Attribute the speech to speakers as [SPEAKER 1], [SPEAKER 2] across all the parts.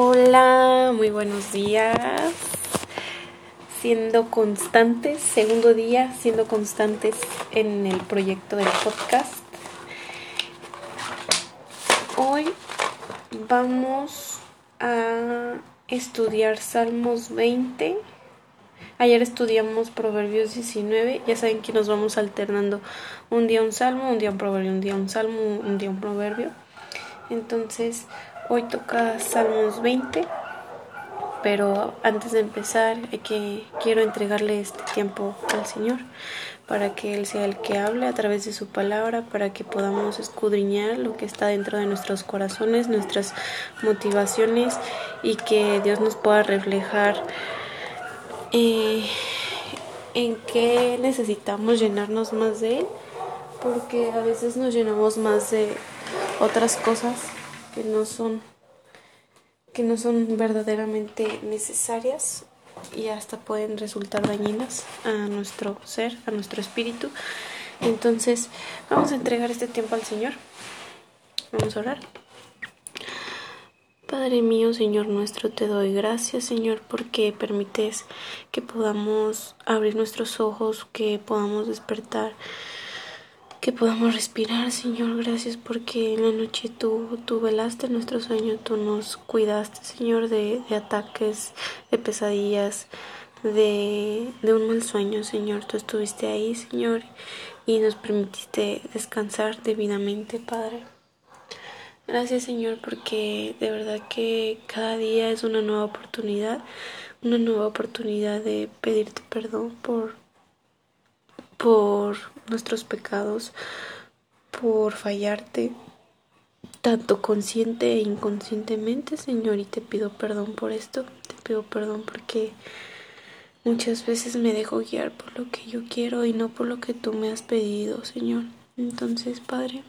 [SPEAKER 1] Hola, muy buenos días. Siendo constantes, segundo día, siendo constantes en el proyecto del podcast. Hoy vamos a estudiar Salmos 20. Ayer estudiamos Proverbios 19. Ya saben que nos vamos alternando un día un salmo, un día un proverbio, un día un salmo, un día un proverbio. Entonces, Hoy toca Salmos 20, pero antes de empezar que quiero entregarle este tiempo al Señor para que Él sea el que hable a través de su palabra, para que podamos escudriñar lo que está dentro de nuestros corazones, nuestras motivaciones y que Dios nos pueda reflejar eh, en qué necesitamos llenarnos más de Él, porque a veces nos llenamos más de otras cosas que no son que no son verdaderamente necesarias y hasta pueden resultar dañinas a nuestro ser, a nuestro espíritu. Entonces, vamos a entregar este tiempo al Señor. Vamos a orar. Padre mío, Señor nuestro, te doy gracias, Señor, porque permites que podamos abrir nuestros ojos, que podamos despertar que podamos respirar, Señor. Gracias porque en la noche tú, tú velaste nuestro sueño, tú nos cuidaste, Señor, de, de ataques, de pesadillas, de, de un mal sueño, Señor. Tú estuviste ahí, Señor, y nos permitiste descansar debidamente, Padre. Gracias, Señor, porque de verdad que cada día es una nueva oportunidad, una nueva oportunidad de pedirte perdón por por nuestros pecados, por fallarte, tanto consciente e inconscientemente, Señor, y te pido perdón por esto, te pido perdón porque muchas veces me dejo guiar por lo que yo quiero y no por lo que tú me has pedido, Señor. Entonces, Padre,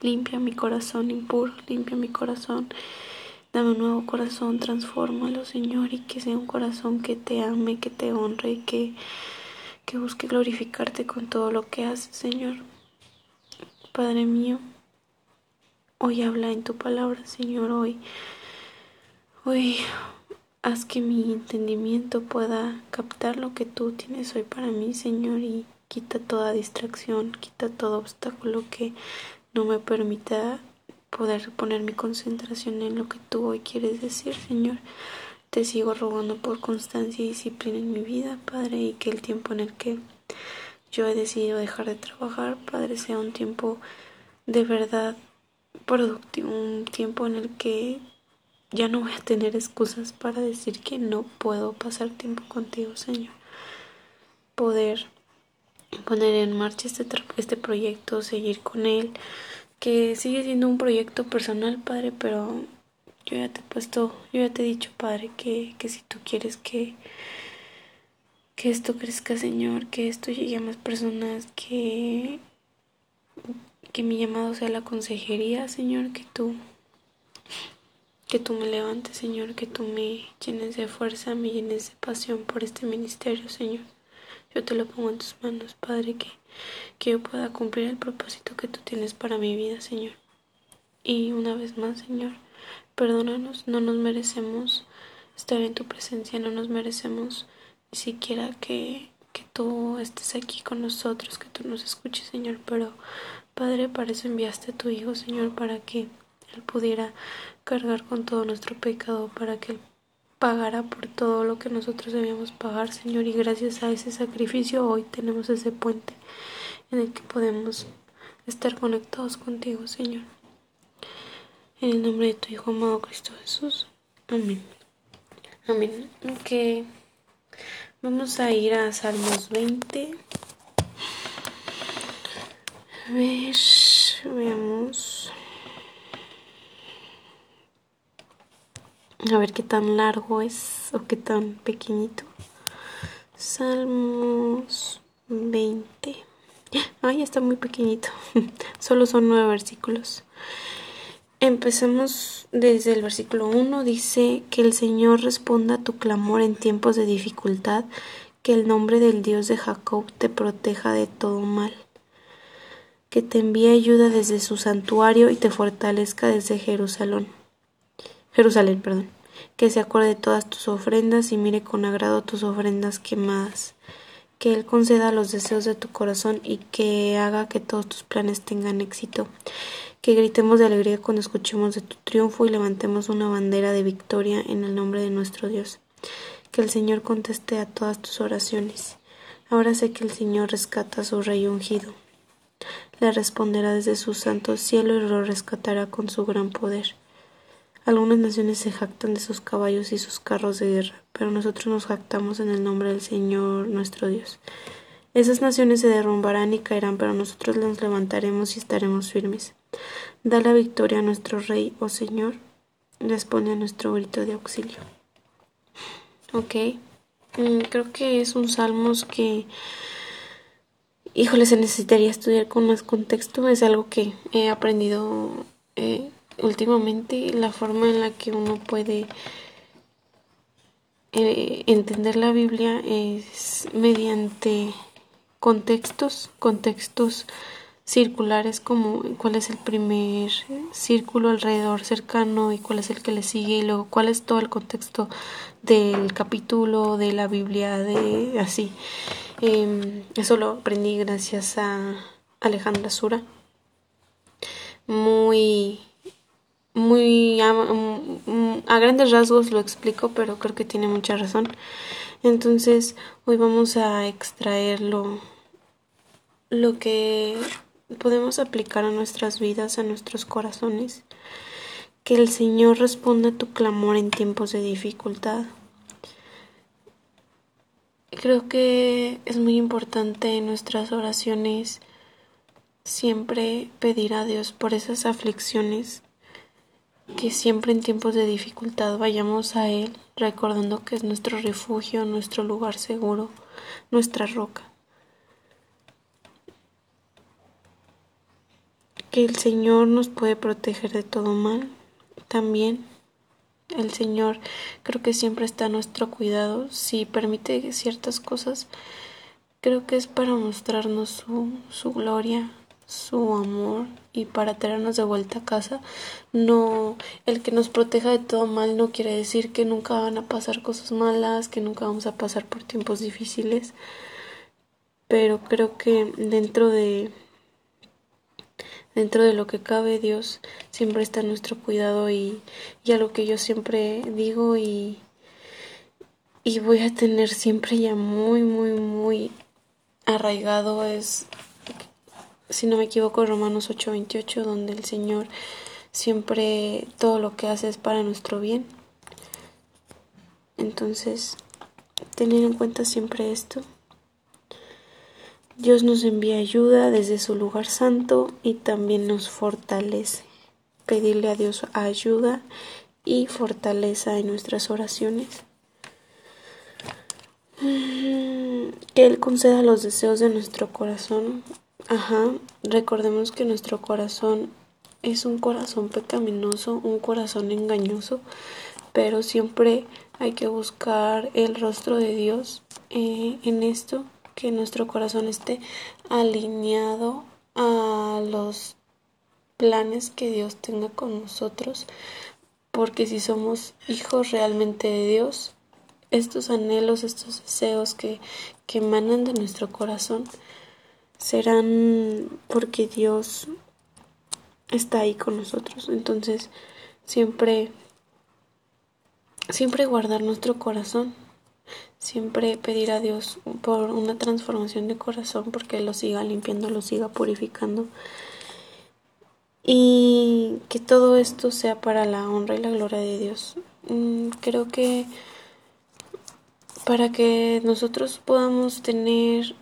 [SPEAKER 1] limpia mi corazón impuro, limpia mi corazón. Dame un nuevo corazón, transfórmalo, Señor, y que sea un corazón que te ame, que te honre y que que busque glorificarte con todo lo que haces, Señor. Padre mío, hoy habla en tu palabra, Señor, hoy, hoy haz que mi entendimiento pueda captar lo que tú tienes hoy para mí, Señor, y quita toda distracción, quita todo obstáculo que no me permita poder poner mi concentración en lo que tú hoy quieres decir, Señor. Te sigo rogando por constancia y disciplina en mi vida, Padre, y que el tiempo en el que yo he decidido dejar de trabajar, Padre, sea un tiempo de verdad productivo, un tiempo en el que ya no voy a tener excusas para decir que no puedo pasar tiempo contigo, Señor. Poder poner en marcha este, este proyecto, seguir con él, que sigue siendo un proyecto personal, Padre, pero yo ya te he puesto, yo ya te he dicho, Padre, que, que si tú quieres que, que esto crezca, Señor, que esto llegue a más personas, que, que mi llamado sea la consejería, Señor, que tú, que tú me levantes, Señor, que tú me llenes de fuerza, me llenes de pasión por este ministerio, Señor. Yo te lo pongo en tus manos, Padre, que, que yo pueda cumplir el propósito que tú tienes para mi vida, Señor. Y una vez más, Señor, Perdónanos, no nos merecemos estar en tu presencia, no nos merecemos ni siquiera que, que tú estés aquí con nosotros, que tú nos escuches, Señor, pero Padre, para eso enviaste a tu Hijo, Señor, para que Él pudiera cargar con todo nuestro pecado, para que Él pagara por todo lo que nosotros debíamos pagar, Señor, y gracias a ese sacrificio hoy tenemos ese puente en el que podemos estar conectados contigo, Señor. En el nombre de tu Hijo amado Cristo Jesús. Amén. Amén. Ok. Vamos a ir a Salmos 20. A ver, veamos. A ver qué tan largo es o qué tan pequeñito. Salmos 20. Ay, está muy pequeñito. Solo son nueve versículos. Empecemos desde el versículo 1. Dice que el Señor responda a tu clamor en tiempos de dificultad, que el nombre del Dios de Jacob te proteja de todo mal, que te envíe ayuda desde su santuario y te fortalezca desde Jerusalén. Jerusalén, perdón, que se acuerde de todas tus ofrendas y mire con agrado tus ofrendas quemadas, que Él conceda los deseos de tu corazón y que haga que todos tus planes tengan éxito, que gritemos de alegría cuando escuchemos de tu triunfo y levantemos una bandera de victoria en el nombre de nuestro Dios, que el Señor conteste a todas tus oraciones. Ahora sé que el Señor rescata a su rey ungido. Le responderá desde su santo cielo y lo rescatará con su gran poder. Algunas naciones se jactan de sus caballos y sus carros de guerra, pero nosotros nos jactamos en el nombre del Señor nuestro Dios. Esas naciones se derrumbarán y caerán, pero nosotros nos levantaremos y estaremos firmes. Da la victoria a nuestro Rey, oh Señor. Responde a nuestro grito de auxilio. Ok. Mm, creo que es un salmos que híjole, se necesitaría estudiar con más contexto. Es algo que he aprendido eh, últimamente, la forma en la que uno puede eh, entender la Biblia es mediante contextos, contextos circulares como cuál es el primer círculo alrededor cercano y cuál es el que le sigue y luego cuál es todo el contexto del capítulo de la Biblia de así. Eh, eso lo aprendí gracias a Alejandra Sura. Muy muy a, a, grandes rasgos lo explico pero creo que tiene mucha razón entonces hoy vamos a extraer lo, lo que podemos aplicar a nuestras vidas, a nuestros corazones. Que el Señor responda a tu clamor en tiempos de dificultad. Creo que es muy importante en nuestras oraciones siempre pedir a Dios por esas aflicciones, que siempre en tiempos de dificultad vayamos a Él recordando que es nuestro refugio, nuestro lugar seguro, nuestra roca. que el Señor nos puede proteger de todo mal. También el Señor creo que siempre está a nuestro cuidado. Si permite ciertas cosas, creo que es para mostrarnos su, su gloria, su amor y para traernos de vuelta a casa. No, el que nos proteja de todo mal no quiere decir que nunca van a pasar cosas malas, que nunca vamos a pasar por tiempos difíciles. Pero creo que dentro de dentro de lo que cabe Dios siempre está nuestro cuidado y, y lo que yo siempre digo y, y voy a tener siempre ya muy muy muy arraigado es si no me equivoco Romanos 8:28 donde el Señor siempre todo lo que hace es para nuestro bien entonces tener en cuenta siempre esto Dios nos envía ayuda desde su lugar santo y también nos fortalece. Pedirle a Dios ayuda y fortaleza en nuestras oraciones. Mm, que Él conceda los deseos de nuestro corazón. Ajá, recordemos que nuestro corazón es un corazón pecaminoso, un corazón engañoso, pero siempre hay que buscar el rostro de Dios eh, en esto que nuestro corazón esté alineado a los planes que Dios tenga con nosotros, porque si somos hijos realmente de Dios, estos anhelos, estos deseos que, que emanan de nuestro corazón serán porque Dios está ahí con nosotros. Entonces, siempre, siempre guardar nuestro corazón Siempre pedir a Dios por una transformación de corazón porque lo siga limpiando, lo siga purificando. Y que todo esto sea para la honra y la gloria de Dios. Mm, creo que para que nosotros podamos tener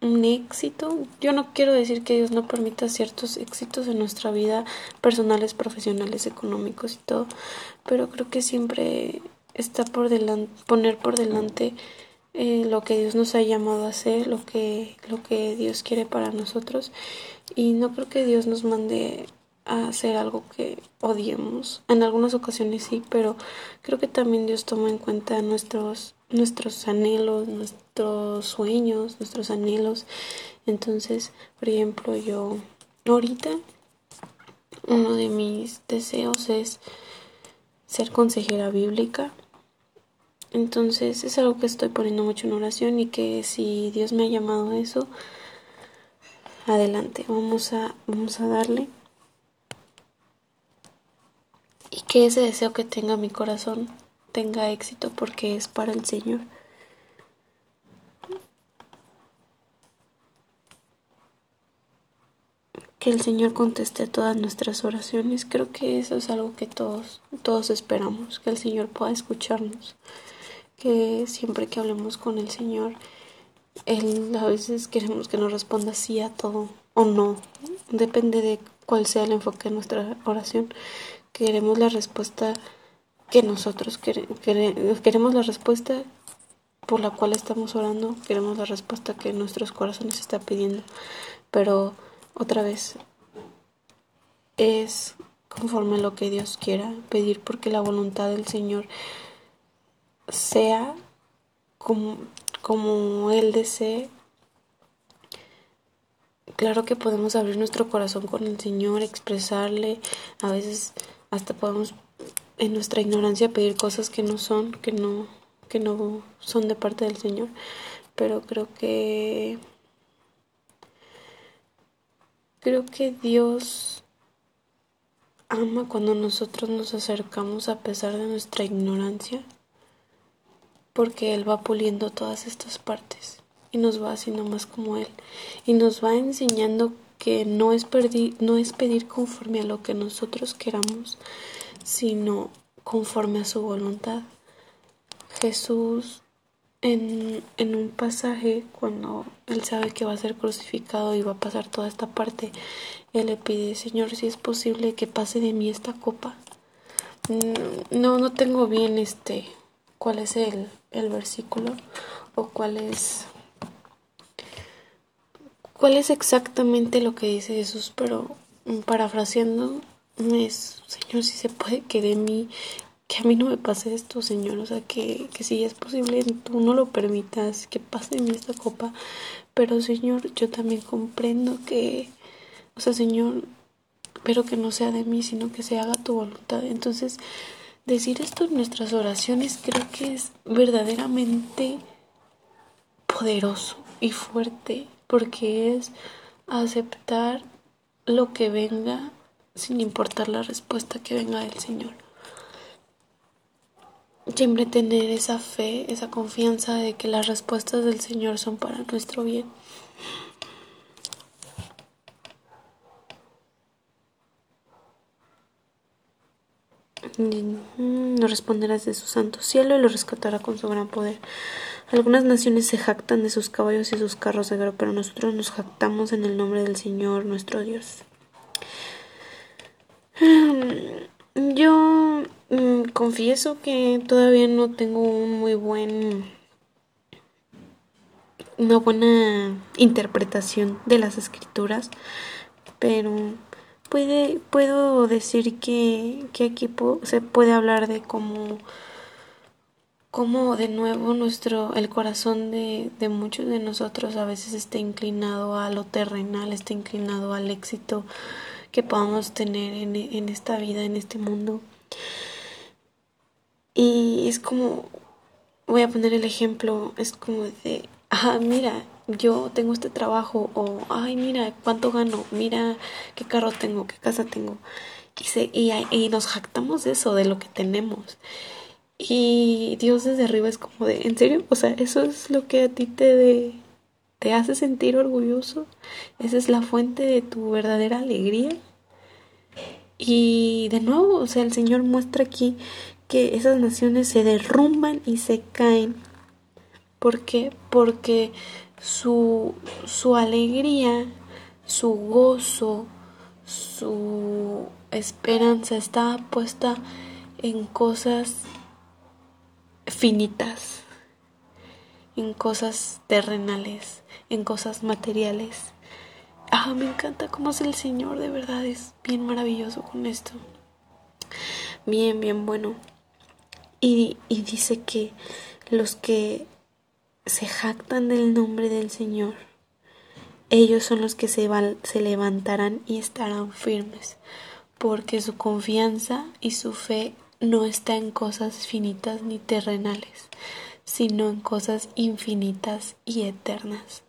[SPEAKER 1] un éxito. Yo no quiero decir que Dios no permita ciertos éxitos en nuestra vida personales, profesionales, económicos y todo, pero creo que siempre está por delante, poner por delante eh, lo que Dios nos ha llamado a hacer, lo que, lo que Dios quiere para nosotros. Y no creo que Dios nos mande a hacer algo que odiemos. En algunas ocasiones sí, pero creo que también Dios toma en cuenta nuestros, nuestros anhelos, nuestros sueños, nuestros anhelos. Entonces, por ejemplo, yo ahorita uno de mis deseos es ser consejera bíblica. Entonces es algo que estoy poniendo mucho en oración y que si Dios me ha llamado a eso, adelante, vamos a, vamos a darle. Y que ese deseo que tenga mi corazón tenga éxito porque es para el Señor. que el Señor conteste todas nuestras oraciones. Creo que eso es algo que todos, todos esperamos, que el Señor pueda escucharnos, que siempre que hablemos con el Señor, Él a veces queremos que nos responda sí a todo o no, depende de cuál sea el enfoque de nuestra oración. Queremos la respuesta que nosotros queremos la respuesta por la cual estamos orando, queremos la respuesta que nuestros corazones está pidiendo, pero otra vez, es conforme a lo que Dios quiera pedir porque la voluntad del Señor sea como, como Él desee. Claro que podemos abrir nuestro corazón con el Señor, expresarle, a veces hasta podemos en nuestra ignorancia pedir cosas que no son, que no, que no son de parte del Señor, pero creo que Creo que Dios ama cuando nosotros nos acercamos a pesar de nuestra ignorancia, porque Él va puliendo todas estas partes y nos va haciendo más como Él y nos va enseñando que no es, no es pedir conforme a lo que nosotros queramos, sino conforme a su voluntad. Jesús en, en un pasaje, cuando él sabe que va a ser crucificado y va a pasar toda esta parte, él le pide, Señor, si es posible que pase de mí esta copa. Mm, no, no tengo bien este, cuál es el, el versículo o cuál es, cuál es exactamente lo que dice Jesús, pero parafraseando es, Señor, si se puede que de mí que a mí no me pase esto, Señor, o sea, que, que si es posible, tú no lo permitas, que pase en esta copa, pero Señor, yo también comprendo que, o sea, Señor, pero que no sea de mí, sino que se haga tu voluntad. Entonces, decir esto en nuestras oraciones creo que es verdaderamente poderoso y fuerte, porque es aceptar lo que venga sin importar la respuesta que venga del Señor siempre tener esa fe, esa confianza de que las respuestas del Señor son para nuestro bien. Nos responderás de su santo cielo y lo rescatará con su gran poder. Algunas naciones se jactan de sus caballos y sus carros de guerra, pero nosotros nos jactamos en el nombre del Señor nuestro Dios. Yo Mm, confieso que todavía no tengo un muy buen una buena interpretación de las escrituras, pero puede puedo decir que, que aquí se puede hablar de cómo cómo de nuevo nuestro el corazón de, de muchos de nosotros a veces está inclinado a lo terrenal, está inclinado al éxito que podamos tener en, en esta vida, en este mundo. Y es como, voy a poner el ejemplo, es como de, ah, mira, yo tengo este trabajo, o, ay, mira, cuánto gano, mira qué carro tengo, qué casa tengo. Y, se, y, y nos jactamos de eso, de lo que tenemos. Y Dios desde arriba es como de, ¿en serio? O sea, eso es lo que a ti te, de, te hace sentir orgulloso. Esa es la fuente de tu verdadera alegría. Y de nuevo, o sea, el Señor muestra aquí que esas naciones se derrumban y se caen. ¿Por qué? Porque su, su alegría, su gozo, su esperanza está puesta en cosas finitas, en cosas terrenales, en cosas materiales. Ah, me encanta cómo es el Señor, de verdad es bien maravilloso con esto. Bien, bien bueno. Y, dice que los que se jactan del nombre del Señor, ellos son los que se, se levantarán y estarán firmes, porque su confianza y su fe no está en cosas finitas ni terrenales, sino en cosas infinitas y eternas.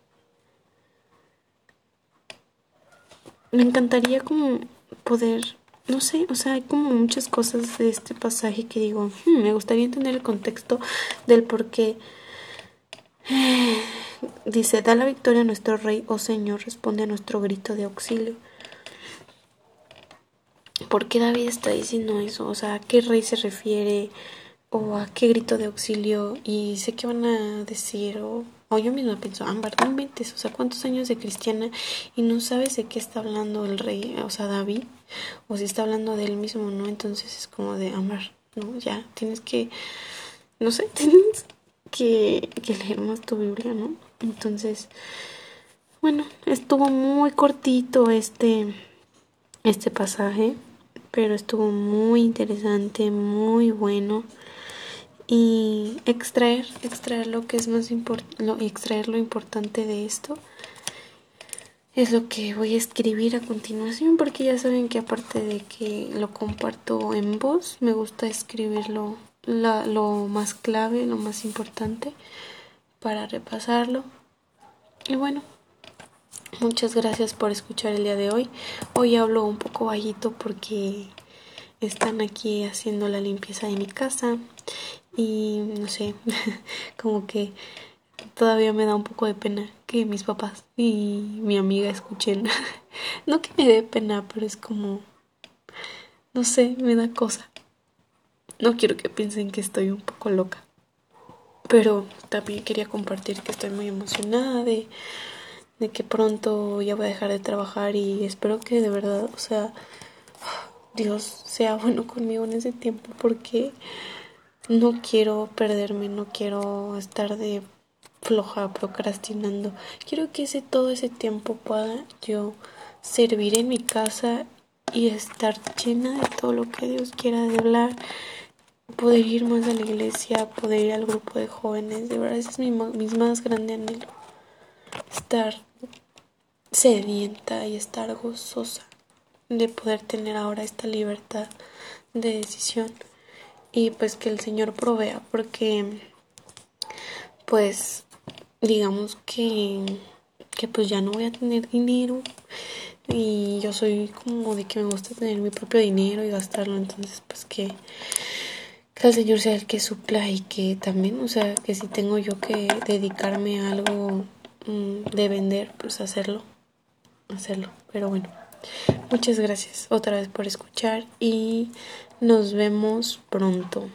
[SPEAKER 1] Me encantaría como poder, no sé, o sea, hay como muchas cosas de este pasaje que digo, hmm, me gustaría entender el contexto del por qué. Dice, da la victoria a nuestro rey, oh Señor, responde a nuestro grito de auxilio. ¿Por qué David está diciendo eso? O sea, ¿a qué rey se refiere? ¿O a qué grito de auxilio? Y sé que van a decir, o, yo misma pienso, Ámbar, no inventes, o sea, ¿cuántos años de cristiana y no sabes de qué está hablando el rey, o sea, David? O si está hablando de él mismo, ¿no? Entonces es como de, Ámbar, ¿no? Ya, tienes que, no sé, tienes que, que leer más tu Biblia, ¿no? Entonces, bueno, estuvo muy cortito este, este pasaje pero estuvo muy interesante, muy bueno. Y extraer, extraer lo que es más importante, extraer lo importante de esto es lo que voy a escribir a continuación porque ya saben que aparte de que lo comparto en voz, me gusta escribirlo lo más clave, lo más importante para repasarlo. Y bueno, Muchas gracias por escuchar el día de hoy. Hoy hablo un poco bajito porque están aquí haciendo la limpieza de mi casa y no sé, como que todavía me da un poco de pena que mis papás y mi amiga escuchen. no que me dé pena, pero es como, no sé, me da cosa. No quiero que piensen que estoy un poco loca. Pero también quería compartir que estoy muy emocionada de de que pronto ya voy a dejar de trabajar y espero que de verdad, o sea, Dios sea bueno conmigo en ese tiempo porque no quiero perderme, no quiero estar de floja procrastinando. Quiero que ese todo ese tiempo pueda yo servir en mi casa y estar llena de todo lo que Dios quiera de hablar, poder ir más a la iglesia, poder ir al grupo de jóvenes, de verdad ese es mi, mi más grande anhelo. Estar sedienta y estar gozosa de poder tener ahora esta libertad de decisión. Y pues que el Señor provea porque pues digamos que que pues ya no voy a tener dinero. Y yo soy como de que me gusta tener mi propio dinero y gastarlo. Entonces pues que que el Señor sea el que supla y que también o sea que si tengo yo que dedicarme a algo mm, de vender pues hacerlo hacerlo. Pero bueno, muchas gracias otra vez por escuchar y nos vemos pronto.